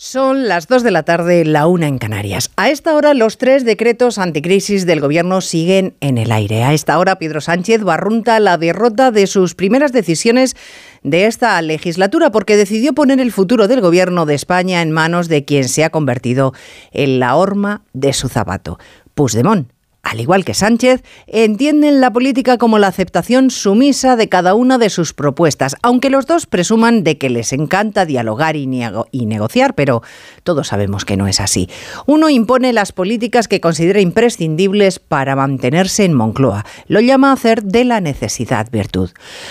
Son las 2 de la tarde, la una en Canarias. A esta hora los tres decretos anticrisis del gobierno siguen en el aire. A esta hora Pedro Sánchez barrunta la derrota de sus primeras decisiones de esta legislatura porque decidió poner el futuro del gobierno de España en manos de quien se ha convertido en la horma de su zapato, Puigdemont al igual que Sánchez, entienden la política como la aceptación sumisa de cada una de sus propuestas, aunque los dos presuman de que les encanta dialogar y, negociar, pero todos sabemos que no es así. Uno impone las políticas que considera imprescindibles para mantenerse en Moncloa. Lo llama hacer de la necesidad virtud.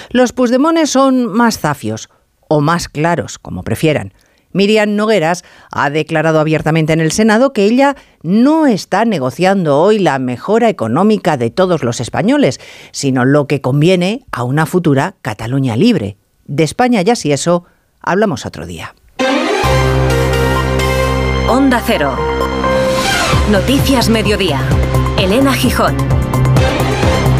Los Puigdemones son más zafios o más claros, como prefieran. Miriam Nogueras ha declarado abiertamente en el Senado que ella no está negociando hoy la mejora económica de todos los españoles, sino lo que conviene a una futura Cataluña libre. De España ya si eso, hablamos otro día. Onda Cero. Noticias Mediodía. Elena Gijón.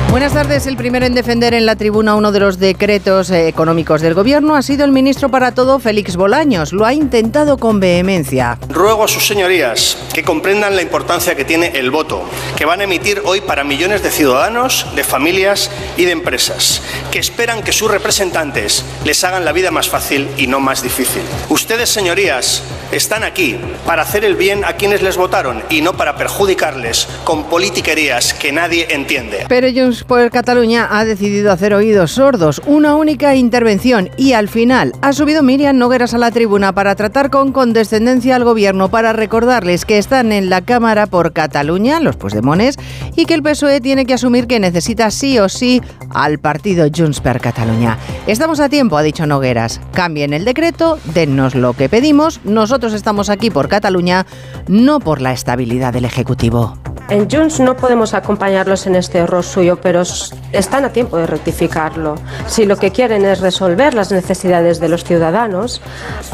Buenas tardes. El primero en defender en la tribuna uno de los decretos eh, económicos del Gobierno ha sido el ministro para todo, Félix Bolaños. Lo ha intentado con vehemencia. Ruego a sus señorías que comprendan la importancia que tiene el voto, que van a emitir hoy para millones de ciudadanos, de familias y de empresas, que esperan que sus representantes les hagan la vida más fácil y no más difícil. Ustedes, señorías, están aquí para hacer el bien a quienes les votaron y no para perjudicarles con politiquerías que nadie entiende. Pero por Cataluña ha decidido hacer oídos sordos, una única intervención y al final ha subido Miriam Nogueras a la tribuna para tratar con condescendencia al gobierno para recordarles que están en la Cámara por Cataluña, los Puigdemones, y que el PSOE tiene que asumir que necesita sí o sí al partido Junts per Cataluña. Estamos a tiempo, ha dicho Nogueras. Cambien el decreto, dennos lo que pedimos. Nosotros estamos aquí por Cataluña, no por la estabilidad del Ejecutivo. En Junts no podemos acompañarlos en este error suyo, pero están a tiempo de rectificarlo. Si lo que quieren es resolver las necesidades de los ciudadanos,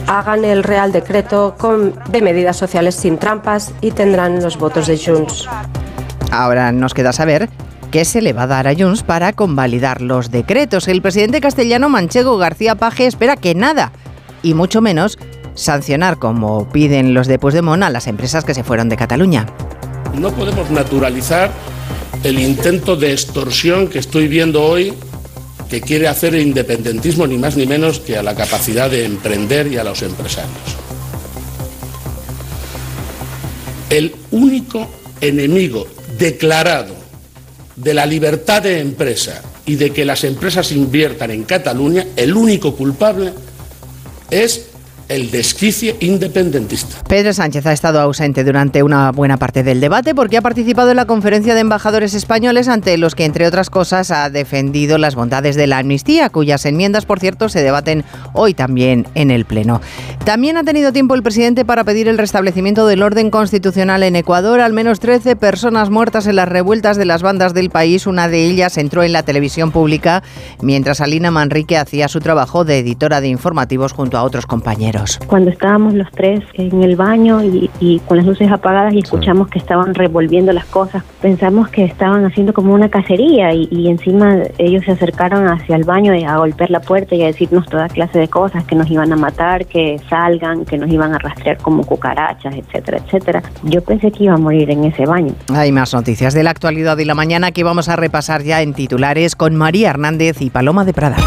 hagan el Real Decreto de medidas sociales sin trampas y tendrán los votos de Junts. Ahora nos queda saber qué se le va a dar a Junts para convalidar los decretos. El presidente castellano Manchego García Paje espera que nada, y mucho menos sancionar, como piden los de Puigdemont, a las empresas que se fueron de Cataluña. No podemos naturalizar el intento de extorsión que estoy viendo hoy que quiere hacer el independentismo ni más ni menos que a la capacidad de emprender y a los empresarios. El único enemigo declarado de la libertad de empresa y de que las empresas inviertan en Cataluña, el único culpable es el desquicie independentista. Pedro Sánchez ha estado ausente durante una buena parte del debate porque ha participado en la conferencia de embajadores españoles ante los que, entre otras cosas, ha defendido las bondades de la amnistía, cuyas enmiendas, por cierto, se debaten hoy también en el Pleno. También ha tenido tiempo el presidente para pedir el restablecimiento del orden constitucional en Ecuador. Al menos 13 personas muertas en las revueltas de las bandas del país. Una de ellas entró en la televisión pública mientras Alina Manrique hacía su trabajo de editora de informativos junto a otros compañeros. Cuando estábamos los tres en el baño y, con las luces apagadas y escuchamos que estaban revolviendo las cosas, pensamos que estaban haciendo como una cacería y, encima ellos se acercaron hacia el baño a golpear la puerta y a decirnos toda clase de cosas, que nos iban a matar, que salgan, que nos iban a rastrear como cucarachas, etcétera, etcétera. Yo pensé que iba a morir en ese baño. Hay más noticias de la actualidad y la mañana que vamos a repasar ya en titulares con María Hernández y Paloma de Prada.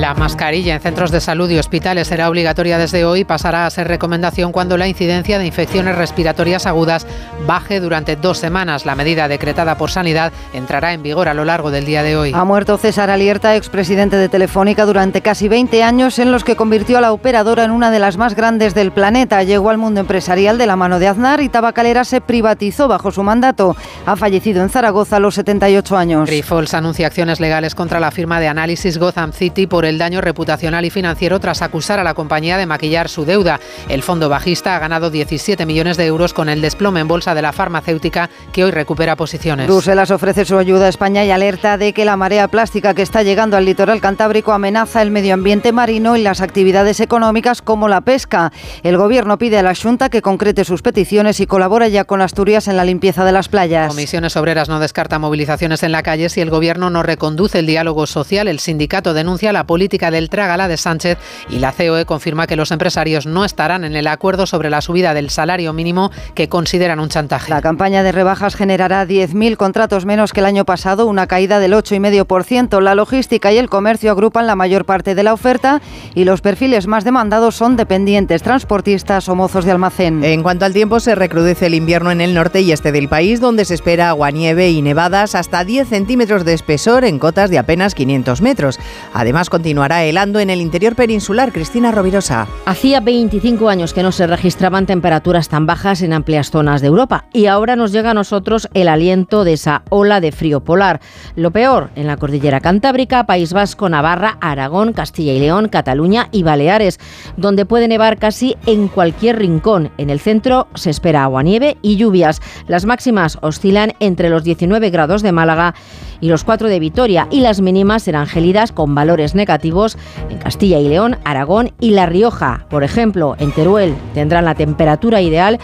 La mascarilla en centros de salud y hospitales será obligatoria desde hoy y pasará a ser recomendación cuando la incidencia de infecciones respiratorias agudas baje durante dos semanas. La medida decretada por Sanidad entrará en vigor a lo largo del día de hoy. Ha muerto César Alierta, expresidente de Telefónica, durante casi 20 años en los que convirtió a la operadora en una de las más grandes del planeta. Llegó al mundo empresarial de la mano de Aznar y Tabacalera se privatizó bajo su mandato. Ha fallecido en Zaragoza a los 78 años. Grifols anuncia acciones legales contra la firma de análisis Gotham City por el el daño reputacional y financiero tras acusar a la compañía de maquillar su deuda. El fondo bajista ha ganado 17 millones de euros con el desplome en bolsa de la farmacéutica que hoy recupera posiciones. Bruselas ofrece su ayuda a España y alerta de que la marea plástica que está llegando al litoral cantábrico amenaza el medio ambiente marino y las actividades económicas como la pesca. El gobierno pide a la Junta que concrete sus peticiones y colabora ya con Asturias en la limpieza de las playas. Comisiones Obreras no descarta movilizaciones en la calle si el gobierno no reconduce el diálogo social. El sindicato denuncia la política política del trágala de Sánchez y la COE confirma que los empresarios no estarán en el acuerdo sobre la subida del salario mínimo que consideran un chantaje. La campaña de rebajas generará 10.000 contratos menos que el año pasado, una caída del 8,5%. La logística y el comercio agrupan la mayor parte de la oferta y los perfiles más demandados son dependientes, transportistas o mozos de almacén. En cuanto al tiempo, se recrudece el invierno en el norte y este del país, donde se espera aguanieve y nevadas hasta 10 centímetros de espesor en cotas de apenas 500 metros. Además, continuará helando en el interior peninsular. Cristina Rovirosa. Hacía 25 años que no se registraban temperaturas tan bajas en amplias zonas de Europa y ahora nos llega a nosotros el aliento de esa ola de frío polar. Lo peor en la cordillera Cantábrica, País Vasco, Navarra, Aragón, Castilla y León, Cataluña y Baleares, donde puede nevar casi en cualquier rincón. En el centro se espera aguanieve y lluvias. Las máximas oscilan entre los 19 grados de Málaga y los 4 de Vitoria y las mínimas serán gélidas con valores negativos en Castilla y León, Aragón y La Rioja. Por ejemplo, en Teruel tendrán la temperatura ideal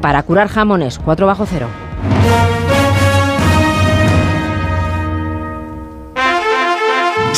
para curar jamones 4 bajo cero.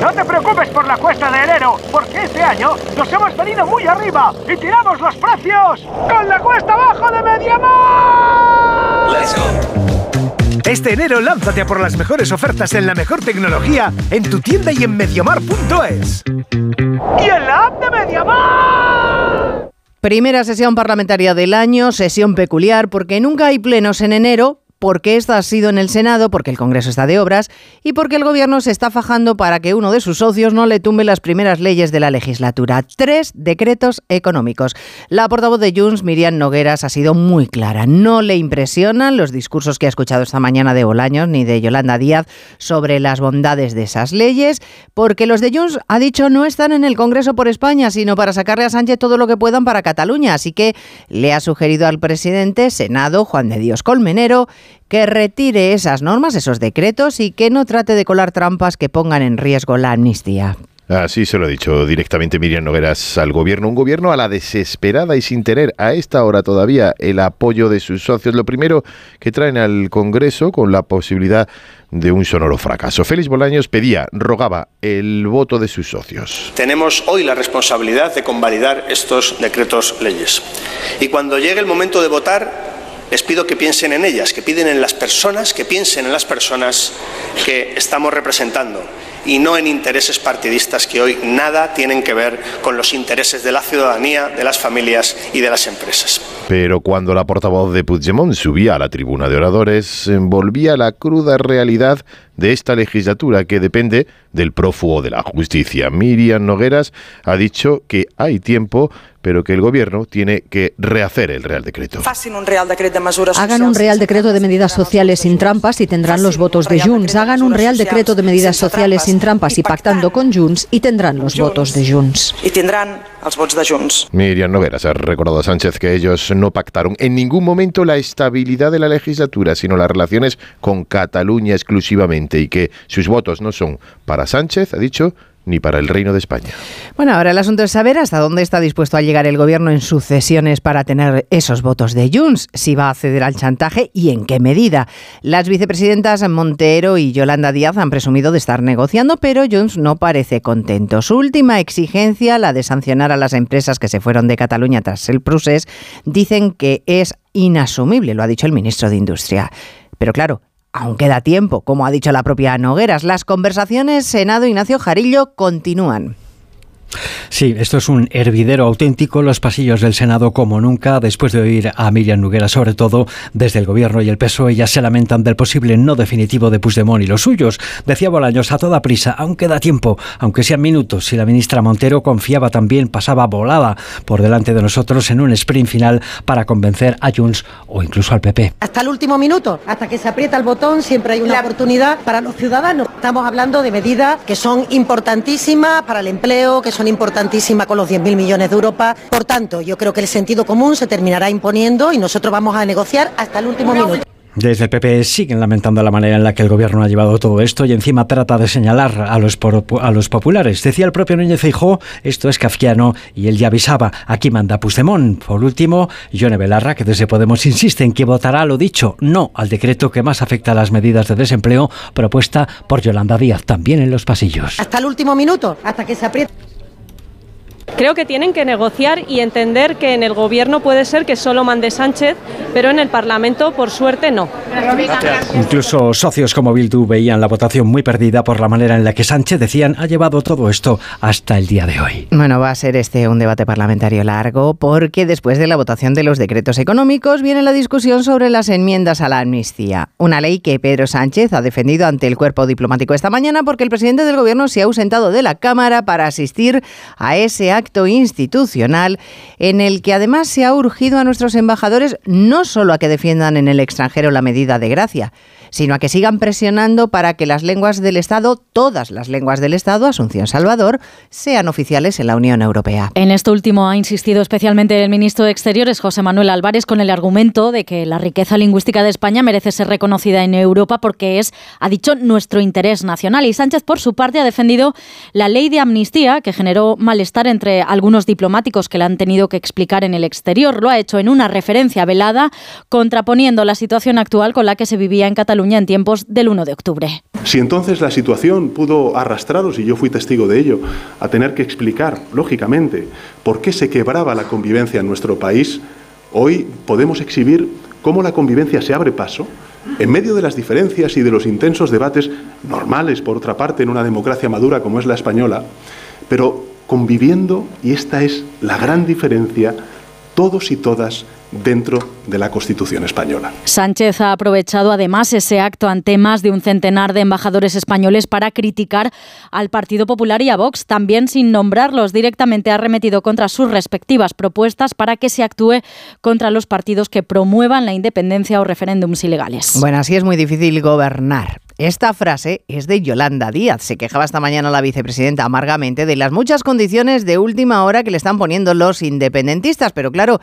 No te preocupes por la cuesta de enero, porque este año nos hemos venido muy arriba y tiramos los precios con la cuesta abajo de Mediamar. Let's go. Este enero lánzate a por las mejores ofertas en la mejor tecnología en tu tienda y en mediamar.es. Y en la app de Mediamar. Primera sesión parlamentaria del año, sesión peculiar porque nunca hay plenos en enero, porque esta ha sido en el Senado, porque el Congreso está de obras y porque el Gobierno se está fajando para que uno de sus socios no le tumbe las primeras leyes de la legislatura. Tres decretos económicos. La portavoz de Junts, Miriam Nogueras, ha sido muy clara. No le impresionan los discursos que ha escuchado esta mañana de Bolaños ni de Yolanda Díaz sobre las bondades de esas leyes, porque los de Junts, ha dicho, no están en el Congreso por España, sino para sacarle a Sánchez todo lo que puedan para Cataluña. Así que le ha sugerido al presidente, Senado, Juan de Dios Colmenero, que retire esas normas, esos decretos y que no trate de colar trampas que pongan en riesgo la amnistía. Así se lo ha dicho directamente Miriam Nogueras al gobierno. Un gobierno a la desesperada y sin tener a esta hora todavía el apoyo de sus socios. Lo primero que traen al Congreso con la posibilidad de un sonoro fracaso. Félix Bolaños pedía, rogaba el voto de sus socios. Tenemos hoy la responsabilidad de convalidar estos decretos leyes. Y cuando llegue el momento de votar, les pido que piensen en ellas, que piden en las personas, que piensen en las personas que estamos representando y no en intereses partidistas que hoy nada tienen que ver con los intereses de la ciudadanía, de las familias y de las empresas. Pero cuando la portavoz de Puigdemont subía a la tribuna de oradores, envolvía la cruda realidad de esta legislatura que depende del prófugo de la justicia. Miriam Nogueras ha dicho que hay tiempo, pero que el gobierno tiene que rehacer el Real Decreto. Hagan un Real Decreto de medidas sociales sin trampas y tendrán los votos de Junts. Hagan un Real Decreto de medidas sociales sin trampas y pactando con Junts y tendrán los votos de Junts. Y tendrán los votos de Junts. Miriam Nogueras ha recordado a Sánchez que ellos no pactaron en ningún momento la estabilidad de la legislatura, sino las relaciones con Cataluña exclusivamente y que sus votos no son para Sánchez, ha dicho, ni para el Reino de España. Bueno, ahora el asunto es saber hasta dónde está dispuesto a llegar el gobierno en sucesiones para tener esos votos de Junts, si va a ceder al chantaje y en qué medida. Las vicepresidentas Montero y Yolanda Díaz han presumido de estar negociando, pero Junts no parece contento. Su última exigencia, la de sancionar a las empresas que se fueron de Cataluña tras el procés, dicen que es inasumible, lo ha dicho el ministro de Industria. Pero claro, aún queda tiempo, como ha dicho la propia Nogueras. Las conversaciones Senado Ignacio Jarillo continúan. Sí, esto es un hervidero auténtico, los pasillos del Senado como nunca, después de oír a Miriam Noguera, sobre todo desde el Gobierno y el PSOE, ya se lamentan del posible no definitivo de Puigdemont y los suyos. Decía Bolaños, a toda prisa, aunque da tiempo, aunque sean minutos, si la ministra Montero confiaba también, pasaba volada por delante de nosotros en un sprint final para convencer a Junts o incluso al PP. Hasta el último minuto, hasta que se aprieta el botón, siempre hay una oportunidad para los ciudadanos. Estamos hablando de medidas que son importantísimas para el empleo, que son importantísimas con los 10.000 millones de Europa. Por tanto, yo creo que el sentido común se terminará imponiendo y nosotros vamos a negociar hasta el último minuto. Desde el PP siguen lamentando la manera en la que el gobierno ha llevado todo esto y encima trata de señalar a los, a los populares. Decía el propio Núñez Feijóo, esto es kafkiano y él ya avisaba, aquí manda Puigdemont. Por último, Yone Belarra, que desde Podemos insiste en que votará lo dicho, no al decreto que más afecta a las medidas de desempleo propuesta por Yolanda Díaz, también en los pasillos. Hasta el último minuto, hasta que se apriete. Creo que tienen que negociar y entender que en el gobierno puede ser que solo mande Sánchez, pero en el Parlamento, por suerte, no. Incluso socios como Bildu veían la votación muy perdida por la manera en la que Sánchez, decían, ha llevado todo esto hasta el día de hoy. Bueno, va a ser este un debate parlamentario largo porque después de la votación de los decretos económicos viene la discusión sobre las enmiendas a la amnistía. Una ley que Pedro Sánchez ha defendido ante el cuerpo diplomático esta mañana porque el presidente del gobierno se ha ausentado de la Cámara para asistir a ese acto institucional en el que además se ha urgido a nuestros embajadores no solo a que defiendan en el extranjero la medida de gracia, sino a que sigan presionando para que las lenguas del Estado, todas las lenguas del Estado, Asunción Salvador, sean oficiales en la Unión Europea. En esto último ha insistido especialmente el ministro de Exteriores, José Manuel Álvarez, con el argumento de que la riqueza lingüística de España merece ser reconocida en Europa porque es, ha dicho, nuestro interés nacional. Y Sánchez, por su parte, ha defendido la ley de amnistía que generó malestar entre algunos diplomáticos que la han tenido que explicar en el exterior. Lo ha hecho en una referencia velada, contraponiendo la situación actual con la que se vivía en Cataluña en tiempos del 1 de octubre. Si entonces la situación pudo arrastraros, y yo fui testigo de ello, a tener que explicar, lógicamente, por qué se quebraba la convivencia en nuestro país, hoy podemos exhibir cómo la convivencia se abre paso en medio de las diferencias y de los intensos debates normales, por otra parte, en una democracia madura como es la española, pero conviviendo, y esta es la gran diferencia, todos y todas dentro de la Constitución española. Sánchez ha aprovechado además ese acto ante más de un centenar de embajadores españoles para criticar al Partido Popular y a Vox. También sin nombrarlos directamente ha remetido contra sus respectivas propuestas para que se actúe contra los partidos que promuevan la independencia o referéndums ilegales. Bueno, así es muy difícil gobernar. Esta frase es de Yolanda Díaz. Se quejaba esta mañana la vicepresidenta amargamente de las muchas condiciones de última hora que le están poniendo los independentistas. Pero claro,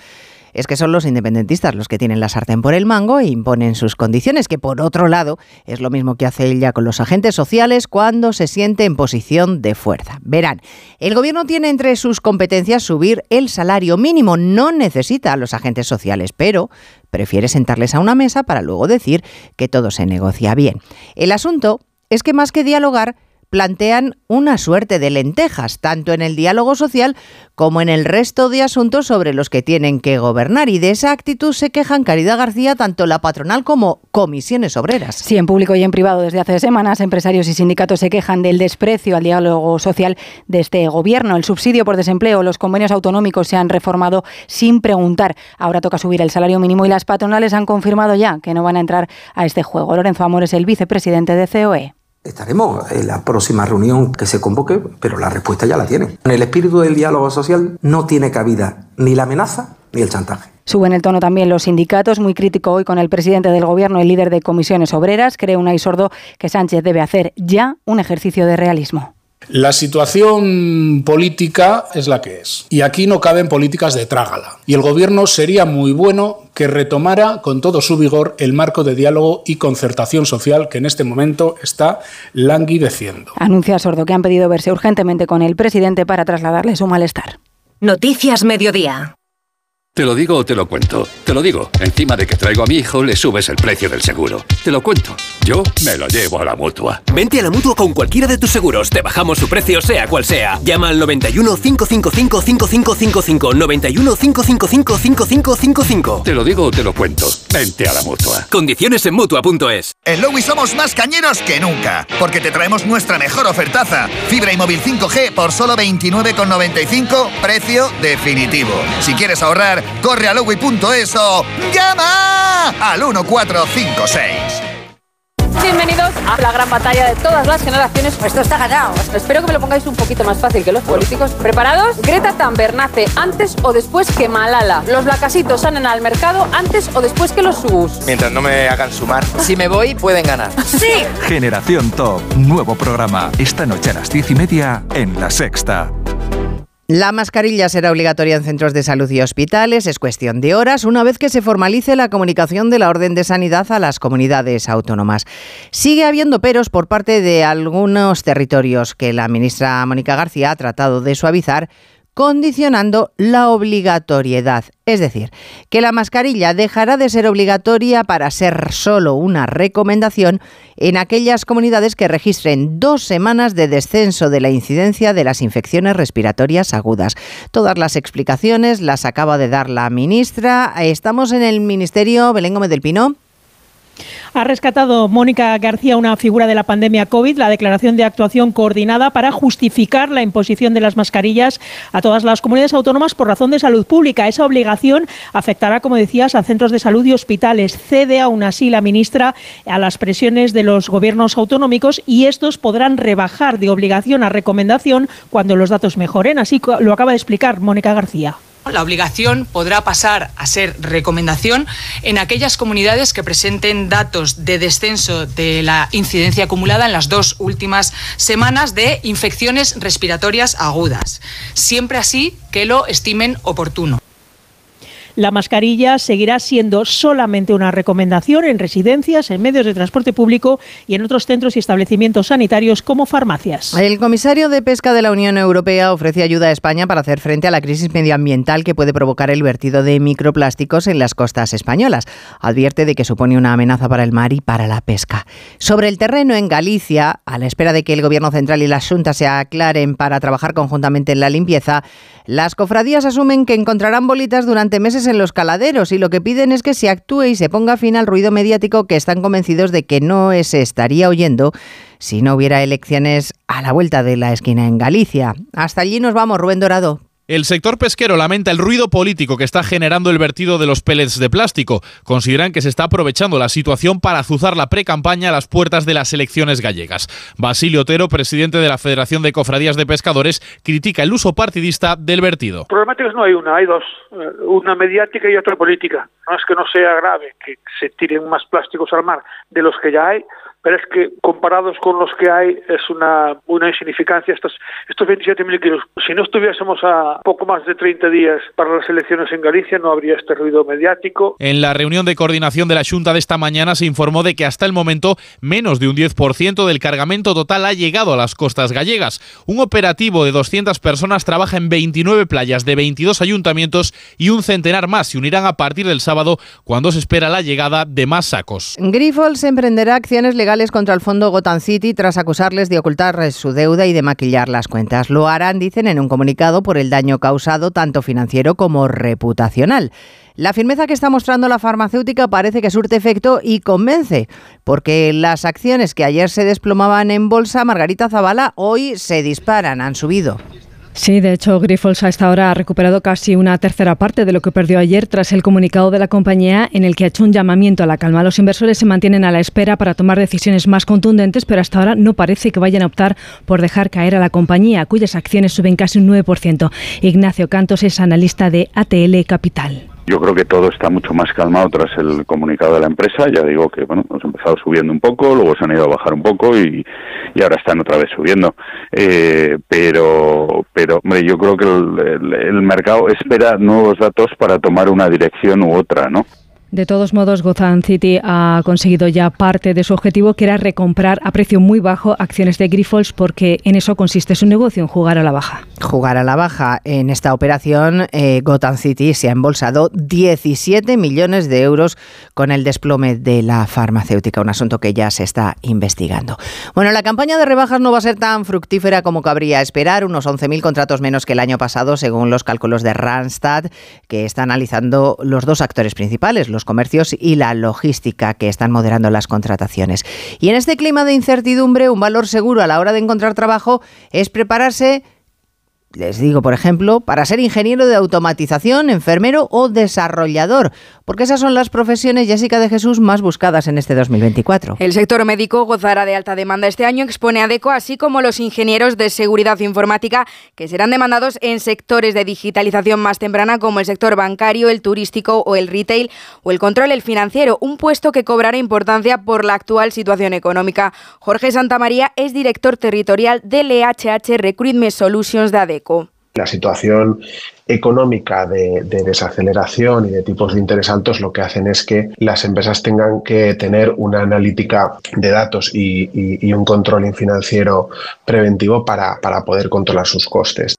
es que son los independentistas los que tienen la sartén por el mango e imponen sus condiciones, que por otro lado es lo mismo que hace ella con los agentes sociales cuando se siente en posición de fuerza. Verán, el gobierno tiene entre sus competencias subir el salario mínimo, no necesita a los agentes sociales, pero prefiere sentarles a una mesa para luego decir que todo se negocia bien. El asunto es que más que dialogar, plantean una suerte de lentejas, tanto en el diálogo social como en el resto de asuntos sobre los que tienen que gobernar. Y de esa actitud se quejan Caridad García, tanto la patronal como comisiones obreras. Sí, en público y en privado desde hace semanas, empresarios y sindicatos se quejan del desprecio al diálogo social de este gobierno. El subsidio por desempleo, los convenios autonómicos se han reformado sin preguntar. Ahora toca subir el salario mínimo y las patronales han confirmado ya que no van a entrar a este juego. Lorenzo Amor es el vicepresidente de COE. Estaremos en la próxima reunión que se convoque, pero la respuesta ya la tienen. En el espíritu del diálogo social no tiene cabida ni la amenaza ni el chantaje. Suben el tono también los sindicatos, muy crítico hoy con el presidente del Gobierno, el líder de comisiones obreras. Cree Unai Sordo que Sánchez debe hacer ya un ejercicio de realismo. La situación política es la que es. Y aquí no caben políticas de trágala. Y el gobierno sería muy bueno que retomara con todo su vigor el marco de diálogo y concertación social que en este momento está languideciendo. Anuncia Sordo que han pedido verse urgentemente con el presidente para trasladarle su malestar. Noticias Mediodía. Te lo digo o te lo cuento. Te lo digo. Encima de que traigo a mi hijo, le subes el precio del seguro. Te lo cuento. Yo me lo llevo a la mutua. Vente a la mutua con cualquiera de tus seguros. Te bajamos su precio, sea cual sea. Llama al 91 555 5555. 91 555 5555. Te lo digo o te lo cuento. Vente a la mutua. Condiciones en mutua.es. En Lowy somos más cañeros que nunca. Porque te traemos nuestra mejor ofertaza. Fibra y móvil 5G por solo 29,95. Precio definitivo. Si quieres ahorrar corre a lowy.es o llama al 1456. Bienvenidos a la gran batalla de todas las generaciones. Esto está ganado. Espero que me lo pongáis un poquito más fácil que los políticos. ¿Preparados? Greta Thunberg nace antes o después que Malala. Los blacasitos salen al mercado antes o después que los subus. Mientras no me hagan sumar. Si me voy, pueden ganar. ¡Sí! Generación Top. Nuevo programa. Esta noche a las diez y media en La Sexta. La mascarilla será obligatoria en centros de salud y hospitales. Es cuestión de horas una vez que se formalice la comunicación de la Orden de Sanidad a las comunidades autónomas. Sigue habiendo peros por parte de algunos territorios que la ministra Mónica García ha tratado de suavizar condicionando la obligatoriedad. Es decir, que la mascarilla dejará de ser obligatoria para ser solo una recomendación en aquellas comunidades que registren dos semanas de descenso de la incidencia de las infecciones respiratorias agudas. Todas las explicaciones las acaba de dar la ministra. Estamos en el Ministerio Belén Gómez del Pino. Ha rescatado Mónica García una figura de la pandemia COVID, la declaración de actuación coordinada para justificar la imposición de las mascarillas a todas las comunidades autónomas por razón de salud pública. Esa obligación afectará, como decías, a centros de salud y hospitales. Cede aún así la ministra a las presiones de los gobiernos autonómicos y estos podrán rebajar de obligación a recomendación cuando los datos mejoren. Así lo acaba de explicar Mónica García. La obligación podrá pasar a ser recomendación en aquellas comunidades que presenten datos de descenso de la incidencia acumulada en las dos últimas semanas de infecciones respiratorias agudas, siempre así que lo estimen oportuno. La mascarilla seguirá siendo solamente una recomendación en residencias, en medios de transporte público y en otros centros y establecimientos sanitarios como farmacias. El comisario de Pesca de la Unión Europea ofrece ayuda a España para hacer frente a la crisis medioambiental que puede provocar el vertido de microplásticos en las costas españolas. Advierte de que supone una amenaza para el mar y para la pesca. Sobre el terreno en Galicia, a la espera de que el Gobierno Central y la Junta se aclaren para trabajar conjuntamente en la limpieza, las cofradías asumen que encontrarán bolitas durante meses en los caladeros y lo que piden es que se actúe y se ponga fin al ruido mediático que están convencidos de que no se estaría oyendo si no hubiera elecciones a la vuelta de la esquina en Galicia. Hasta allí nos vamos, Rubén Dorado. El sector pesquero lamenta el ruido político que está generando el vertido de los pellets de plástico. Consideran que se está aprovechando la situación para azuzar la precampaña a las puertas de las elecciones gallegas. Basilio Otero, presidente de la Federación de Cofradías de Pescadores, critica el uso partidista del vertido. Problemáticas no hay una, hay dos. Eh, una mediática y otra política. No es que no sea grave que se tiren más plásticos al mar de los que ya hay, pero es que comparados con los que hay es una, una insignificancia estos, estos 27.000 kilos. Si no estuviésemos a poco más de 30 días para las elecciones en Galicia no habría este ruido mediático. En la reunión de coordinación de la Junta de esta mañana se informó de que hasta el momento menos de un 10% del cargamento total ha llegado a las costas gallegas. Un operativo de 200 personas trabaja en 29 playas de 22 ayuntamientos y un centenar más se unirán a partir del sábado cuando se espera la llegada de más sacos. Grifols emprenderá acciones legales contra el fondo Gotham City tras acusarles de ocultar su deuda y de maquillar las cuentas. Lo harán, dicen, en un comunicado por el daño causado tanto financiero como reputacional. La firmeza que está mostrando la farmacéutica parece que surte efecto y convence, porque las acciones que ayer se desplomaban en bolsa, Margarita Zavala, hoy se disparan, han subido. Sí, de hecho, Grifols a esta hora ha recuperado casi una tercera parte de lo que perdió ayer tras el comunicado de la compañía en el que ha hecho un llamamiento a la calma. Los inversores se mantienen a la espera para tomar decisiones más contundentes, pero hasta ahora no parece que vayan a optar por dejar caer a la compañía, cuyas acciones suben casi un 9%. Ignacio Cantos es analista de ATL Capital. Yo creo que todo está mucho más calmado tras el comunicado de la empresa. Ya digo que bueno, hemos empezado subiendo un poco, luego se han ido a bajar un poco y, ahora están otra vez subiendo. Eh, pero, pero hombre, yo creo que el, el mercado espera nuevos datos para tomar una dirección u otra, ¿no? De todos modos, Gotham City ha conseguido ya parte de su objetivo, que era recomprar a precio muy bajo acciones de Grifols, porque en eso consiste su negocio, en jugar a la baja. Jugar a la baja. En esta operación, eh, Gotham City se ha embolsado 17 millones de euros con el desplome de la farmacéutica, un asunto que ya se está investigando. Bueno, la campaña de rebajas no va a ser tan fructífera como cabría esperar, unos 11.000 contratos menos que el año pasado, según los cálculos de Randstad, que está analizando los dos actores principales, los comercios y la logística que están moderando las contrataciones. Y en este clima de incertidumbre, un valor seguro a la hora de encontrar trabajo es prepararse les digo, por ejemplo, para ser ingeniero de automatización, enfermero o desarrollador, porque esas son las profesiones, Jessica de Jesús, más buscadas en este 2024. El sector médico gozará de alta demanda este año, expone ADECO, así como los ingenieros de seguridad informática, que serán demandados en sectores de digitalización más temprana, como el sector bancario, el turístico o el retail, o el control el financiero, un puesto que cobrará importancia por la actual situación económica. Jorge Santamaría es director territorial del EHH Recruitment Solutions de ADECO. La situación económica de, desaceleración y de tipos de interés altos lo que hacen es que las empresas tengan que tener una analítica de datos y, un control financiero preventivo para poder controlar sus costes.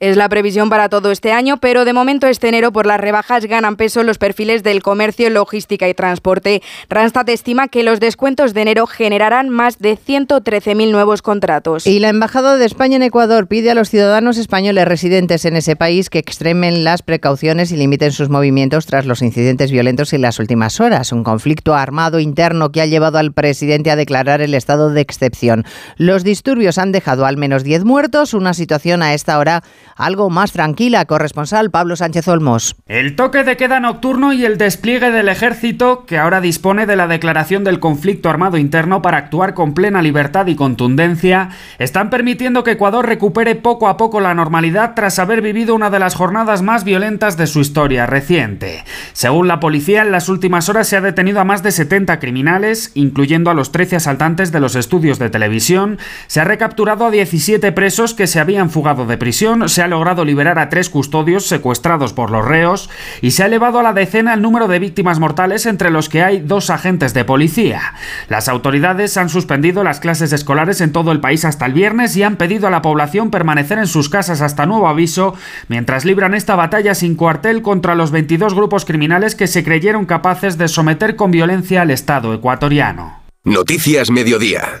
Es la previsión para todo este año, pero de momento este enero por las rebajas ganan peso los perfiles del comercio, logística y transporte. Randstad estima que los descuentos de enero generarán más de 113.000 nuevos contratos. Y la Embajada de España en Ecuador pide a los ciudadanos españoles residentes en ese país que extremen las precauciones y limiten sus movimientos tras los incidentes violentos en las últimas horas. Un conflicto armado interno que ha llevado al presidente a declarar el estado de excepción. Los disturbios han dejado al menos 10 muertos, una situación a esta hora algo más tranquila. Corresponsal Pablo Sánchez Olmos. El toque de queda nocturno y el despliegue del ejército, que ahora dispone de la declaración del conflicto armado interno para actuar con plena libertad y contundencia, están permitiendo que Ecuador recupere poco a poco la normalidad tras haber vivido una de las jornadas más violentas de su historia reciente. Según la policía, en las últimas horas se ha detenido a más de 70 criminales, incluyendo a los 13 asaltantes de los estudios de televisión, se ha recapturado a 17 presos que se habían fugado de prisión, se ha logrado liberar a tres custodios secuestrados por los reos y se ha elevado a la decena el número de víctimas mortales entre los que hay dos agentes de policía. Las autoridades han suspendido las clases escolares en todo el país hasta el viernes y han pedido a la población permanecer en sus casas hasta nuevo aviso mientras libran esta batalla sin cuartel contra los 22 grupos criminales que se creyeron capaces de someter con violencia al Estado ecuatoriano. Noticias Mediodía.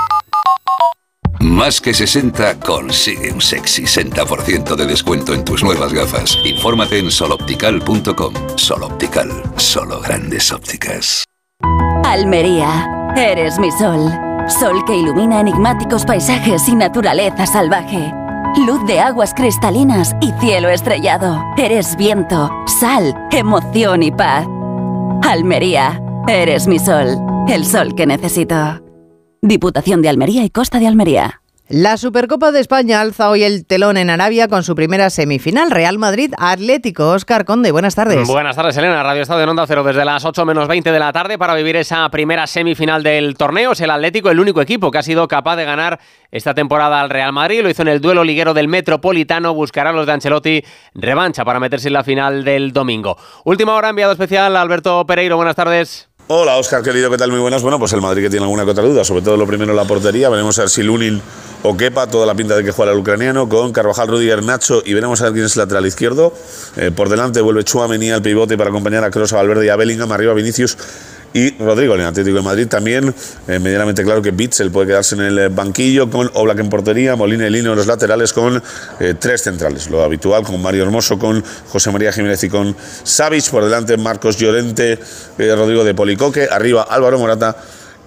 Más que 60 consigue un sexy 60% de descuento en tus nuevas gafas. Infórmate en soloptical.com. Soloptical, solo grandes ópticas. Almería, eres mi sol. Sol que ilumina enigmáticos paisajes y naturaleza salvaje. Luz de aguas cristalinas y cielo estrellado. Eres viento, sal, emoción y paz. Almería, eres mi sol. El sol que necesito. Diputación de Almería y Costa de Almería. La Supercopa de España alza hoy el telón en Arabia con su primera semifinal. Real Madrid Atlético. Oscar Conde, buenas tardes. Buenas tardes, Elena. Radio Estado de Onda Cero desde las 8 menos 20 de la tarde para vivir esa primera semifinal del torneo. Es el Atlético el único equipo que ha sido capaz de ganar esta temporada al Real Madrid. Lo hizo en el duelo liguero del Metropolitano. Buscará los de Ancelotti revancha para meterse en la final del domingo. Última hora, enviado especial Alberto Pereiro. Buenas tardes. Hola, Oscar, querido, ¿qué tal? Muy buenas. Bueno, pues el Madrid que tiene alguna que otra duda, sobre todo lo primero la portería. Veremos a ver si Lunin o Kepa, toda la pinta de que juega el ucraniano, con Carvajal, Rudiger, Nacho y veremos a ver quién es el lateral izquierdo. Eh, por delante vuelve Chouameni al pivote para acompañar a Kroos, a Valverde y a Bellingham, arriba Vinicius y Rodrigo el Atlético de Madrid. También eh, medianamente claro que Bitzel puede quedarse en el eh, banquillo con Oblak en portería, Molina y Lino en los laterales con eh, tres centrales, lo habitual con Mario Hermoso, con José María Jiménez y con Savic. Por delante Marcos Llorente, Rodrigo de Policoque, arriba Álvaro Morata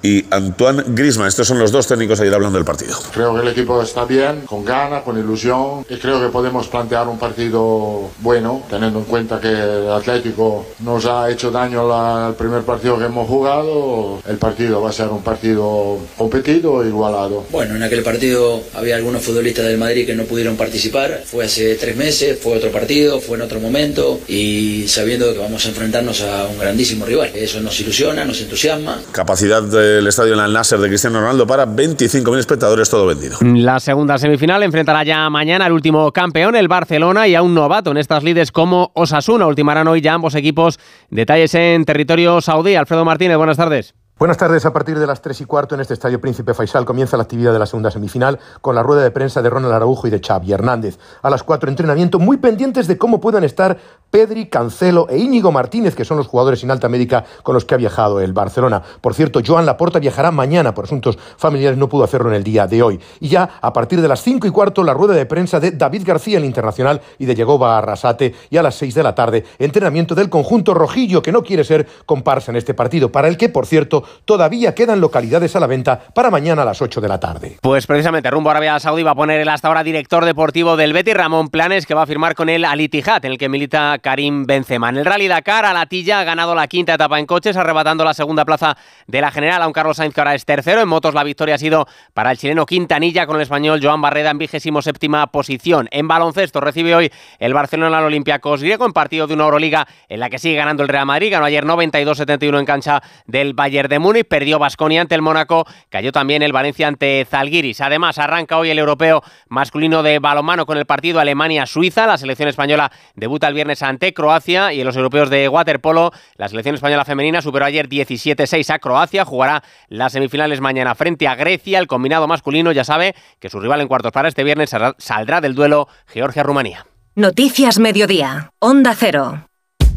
y Antoine Griezmann. Estos son los dos técnicos ayer hablando del partido. Creo que el equipo está bien, con ganas, con ilusión y creo que podemos plantear un partido bueno, teniendo en cuenta que el Atlético nos ha hecho daño al primer partido que hemos jugado. El partido va a ser un partido competido, igualado. Bueno, en aquel partido había algunos futbolistas del Madrid que no pudieron participar. Fue hace tres meses, fue otro partido, fue en otro momento y sabiendo que vamos a enfrentarnos a un grandísimo rival. Eso nos ilusiona, nos entusiasma. Capacidad del estadio en el Nasser de Cristiano Ronaldo para 25.000 espectadores, todo vendido. La segunda semifinal enfrentará ya mañana al último campeón, el Barcelona, y a un novato en estas lides como Osasuna. Ultimarán hoy ya ambos equipos. Detalles en territorio saudí. Alfredo Martínez, buenas tardes. Buenas tardes. A partir de las 3 y cuarto en este estadio Príncipe Faisal comienza la actividad de la segunda semifinal con la rueda de prensa de Ronald Araujo y de Xavi Hernández. A las 4 entrenamiento muy pendientes de cómo puedan estar Pedri, Cancelo e Íñigo Martínez, que son los jugadores sin alta médica con los que ha viajado el Barcelona. Por cierto, Joan Laporta viajará mañana por asuntos familiares, no pudo hacerlo en el día de hoy. Y ya a partir de las 5 y cuarto la rueda de prensa de David García, el internacional, y de Yegoba Arrasate. Y a las 6 de la tarde entrenamiento del conjunto rojillo, que no quiere ser comparsa en este partido, para el que, por cierto, todavía queda quedan localidades a la venta para mañana a las 8 de la tarde. Pues precisamente rumbo a Arabia Saudí va a poner el hasta ahora director deportivo del Betis, Ramón Planes, que va a firmar con el Al Ittihad, en el que milita Karim Benzema. En el Rally Dakar, Alatilla ha ganado la quinta etapa en coches, arrebatando la segunda plaza de la general a un Carlos Sainz que ahora es tercero. En motos la victoria ha sido para el chileno Quintanilla con el español Joan Barreda en vigésimo séptima posición. En baloncesto recibe hoy el Barcelona al Olympiacos griego en partido de una Euroliga en la que sigue ganando el Real Madrid. Ganó ayer 92-71 en cancha del Bayern de Múnich, perdió Basconia ante el Mónaco, cayó también el Valencia ante Zalgiris. Además, arranca hoy el europeo masculino de balonmano con el partido Alemania-Suiza. La selección española debuta el viernes ante Croacia y en los europeos de waterpolo, la selección española femenina superó ayer 17-6 a Croacia. Jugará las semifinales mañana frente a Grecia. El combinado masculino ya sabe que su rival en cuartos para este viernes saldrá del duelo Georgia-Rumanía. Noticias Mediodía. Onda Cero.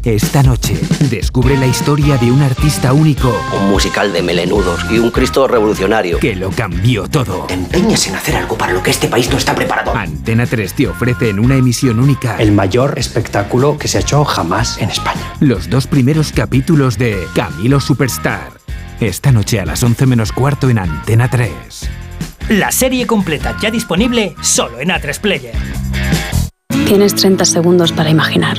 Esta noche, descubre la historia de un artista único. Un musical de melenudos y un Cristo revolucionario. Que lo cambió todo. Te empeñas en hacer algo para lo que este país no está preparado. Antena 3 te ofrece en una emisión única. El mayor espectáculo que se ha hecho jamás en España. Los dos primeros capítulos de Camilo Superstar. Esta noche a las 11 menos cuarto en Antena 3. La serie completa ya disponible solo en A3 Player. Tienes 30 segundos para imaginar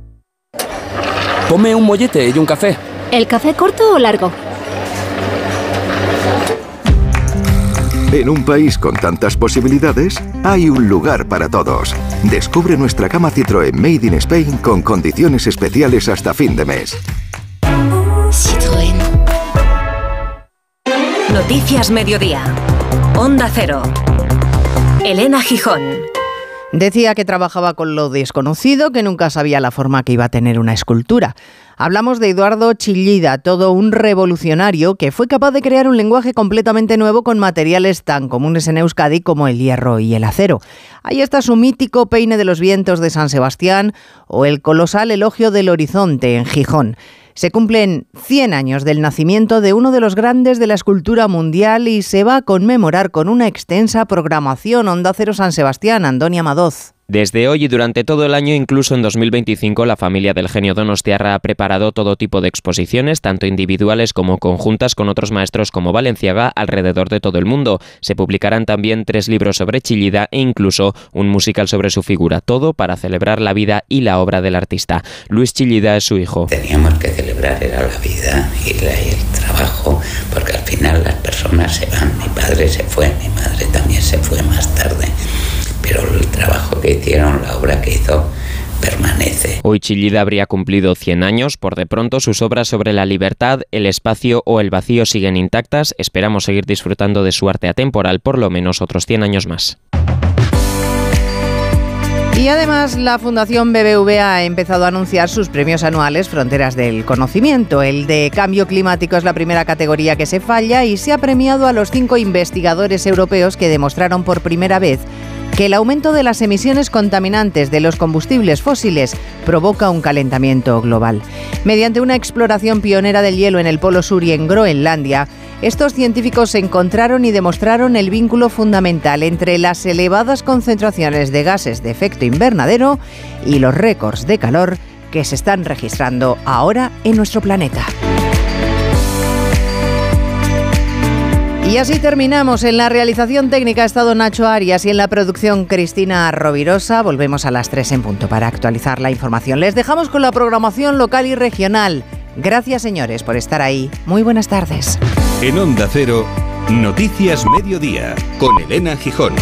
Ponme un mollete y un café. ¿El café corto o largo? En un país con tantas posibilidades, hay un lugar para todos. Descubre nuestra cama Citroën Made in Spain con condiciones especiales hasta fin de mes. Citroën. Noticias Mediodía. Onda Cero. Elena Gijón. Decía que trabajaba con lo desconocido, que nunca sabía la forma que iba a tener una escultura. Hablamos de Eduardo Chillida, todo un revolucionario que fue capaz de crear un lenguaje completamente nuevo con materiales tan comunes en Euskadi como el hierro y el acero. Ahí está su mítico peine de los vientos de San Sebastián o el colosal elogio del horizonte en Gijón. Se cumplen 100 años del nacimiento de uno de los grandes de la escultura mundial y se va a conmemorar con una extensa programación Onda Cero San Sebastián, Antonia Madoz. Desde hoy y durante todo el año, incluso en 2025, la familia del genio Donostiarra ha preparado todo tipo de exposiciones, tanto individuales como conjuntas con otros maestros como Valenciaga alrededor de todo el mundo. Se publicarán también tres libros sobre Chillida e incluso un musical sobre su figura, todo para celebrar la vida y la obra del artista. Luis Chillida es su hijo. Teníamos que celebrar era la vida y el trabajo, porque al final las personas se van. Mi padre se fue, mi madre también se fue más tarde pero el trabajo que hicieron, la obra que hizo, permanece. Hoy Chillida habría cumplido 100 años, por de pronto sus obras sobre la libertad, el espacio o el vacío siguen intactas, esperamos seguir disfrutando de su arte atemporal por lo menos otros 100 años más. Y además la Fundación BBVA ha empezado a anunciar sus premios anuales Fronteras del Conocimiento. El de cambio climático es la primera categoría que se falla y se ha premiado a los cinco investigadores europeos que demostraron por primera vez que el aumento de las emisiones contaminantes de los combustibles fósiles provoca un calentamiento global. Mediante una exploración pionera del hielo en el Polo Sur y en Groenlandia, estos científicos encontraron y demostraron el vínculo fundamental entre las elevadas concentraciones de gases de efecto invernadero y los récords de calor que se están registrando ahora en nuestro planeta. Y así terminamos. En la realización técnica ha estado Nacho Arias y en la producción Cristina Rovirosa. Volvemos a las 3 en punto para actualizar la información. Les dejamos con la programación local y regional. Gracias señores por estar ahí. Muy buenas tardes. En Onda Cero, Noticias Mediodía, con Elena Gijón.